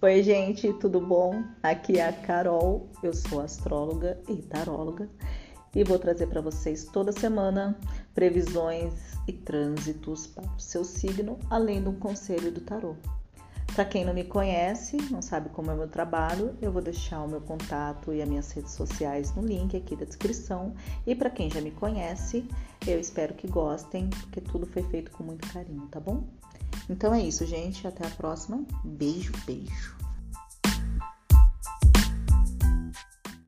Oi, gente, tudo bom? Aqui é a Carol, eu sou astróloga e taróloga e vou trazer para vocês toda semana previsões e trânsitos para o seu signo, além do conselho do tarô. Para quem não me conhece, não sabe como é o meu trabalho, eu vou deixar o meu contato e as minhas redes sociais no link aqui da descrição. E para quem já me conhece, eu espero que gostem, porque tudo foi feito com muito carinho, tá bom? Então é isso, gente. Até a próxima. Beijo, beijo.